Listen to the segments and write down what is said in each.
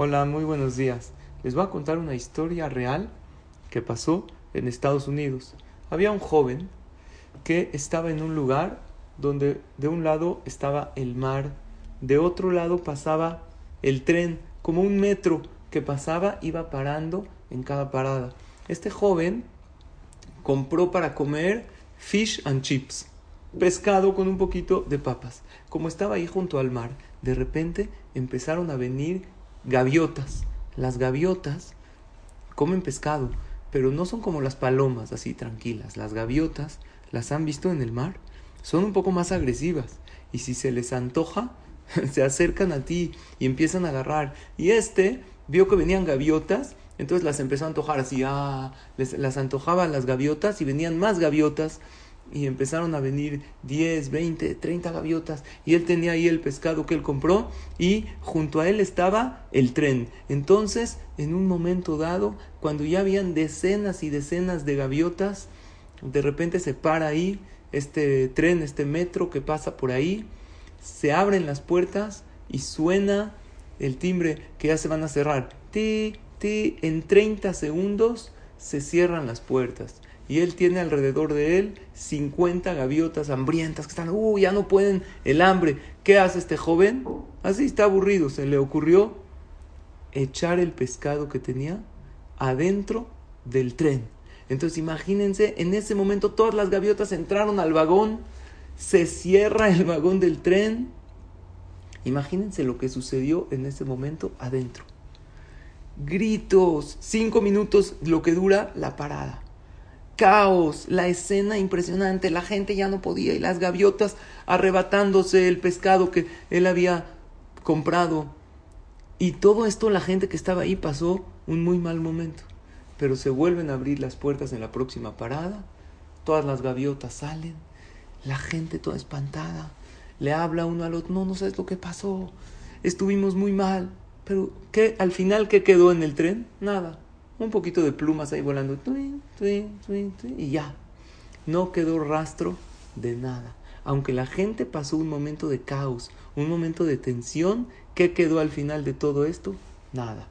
Hola, muy buenos días. Les voy a contar una historia real que pasó en Estados Unidos. Había un joven que estaba en un lugar donde de un lado estaba el mar, de otro lado pasaba el tren, como un metro que pasaba, iba parando en cada parada. Este joven compró para comer fish and chips, pescado con un poquito de papas. Como estaba ahí junto al mar, de repente empezaron a venir gaviotas. Las gaviotas comen pescado, pero no son como las palomas así tranquilas. Las gaviotas las han visto en el mar, son un poco más agresivas y si se les antoja, se acercan a ti y empiezan a agarrar. Y este vio que venían gaviotas, entonces las empezó a antojar así, ah, les, las antojaban las gaviotas y venían más gaviotas y empezaron a venir 10, 20, 30 gaviotas y él tenía ahí el pescado que él compró y junto a él estaba el tren. Entonces, en un momento dado, cuando ya habían decenas y decenas de gaviotas, de repente se para ahí este tren, este metro que pasa por ahí, se abren las puertas y suena el timbre que ya se van a cerrar. Ti, ti, en 30 segundos se cierran las puertas. Y él tiene alrededor de él 50 gaviotas hambrientas que están, uh, ya no pueden el hambre. ¿Qué hace este joven? Así está aburrido. Se le ocurrió echar el pescado que tenía adentro del tren. Entonces imagínense, en ese momento todas las gaviotas entraron al vagón, se cierra el vagón del tren. Imagínense lo que sucedió en ese momento adentro. Gritos, cinco minutos lo que dura la parada. Caos, la escena impresionante, la gente ya no podía y las gaviotas arrebatándose el pescado que él había comprado. Y todo esto la gente que estaba ahí pasó un muy mal momento pero se vuelven a abrir las puertas en la próxima parada, todas las gaviotas salen, la gente toda espantada, le habla uno al otro, no, no sabes lo que pasó, estuvimos muy mal, pero ¿qué? Al final, ¿qué quedó en el tren? Nada, un poquito de plumas ahí volando, y ya, no quedó rastro de nada. Aunque la gente pasó un momento de caos, un momento de tensión, ¿qué quedó al final de todo esto? Nada.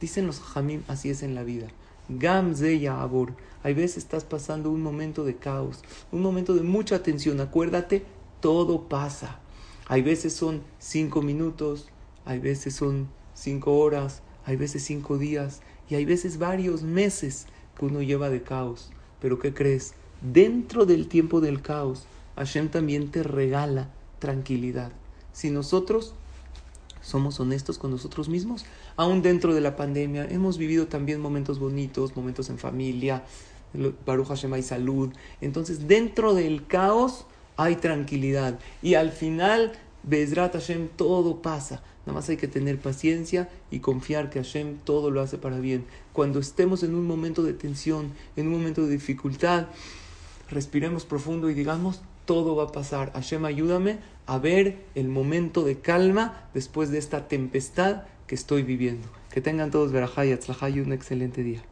Dicen los jamim, así es en la vida. Gamze Abur. Hay veces estás pasando un momento de caos, un momento de mucha tensión. Acuérdate, todo pasa. Hay veces son cinco minutos, hay veces son cinco horas, hay veces cinco días y hay veces varios meses que uno lleva de caos. Pero ¿qué crees? Dentro del tiempo del caos, Hashem también te regala tranquilidad. Si nosotros somos honestos con nosotros mismos. Aún dentro de la pandemia hemos vivido también momentos bonitos, momentos en familia, Baruch Hashem hay salud. Entonces, dentro del caos hay tranquilidad. Y al final, Bezrat Hashem, todo pasa. Nada más hay que tener paciencia y confiar que Hashem todo lo hace para bien. Cuando estemos en un momento de tensión, en un momento de dificultad, respiremos profundo y digamos, todo va a pasar. Hashem, ayúdame a ver el momento de calma después de esta tempestad que estoy viviendo. Que tengan todos verajá y un excelente día.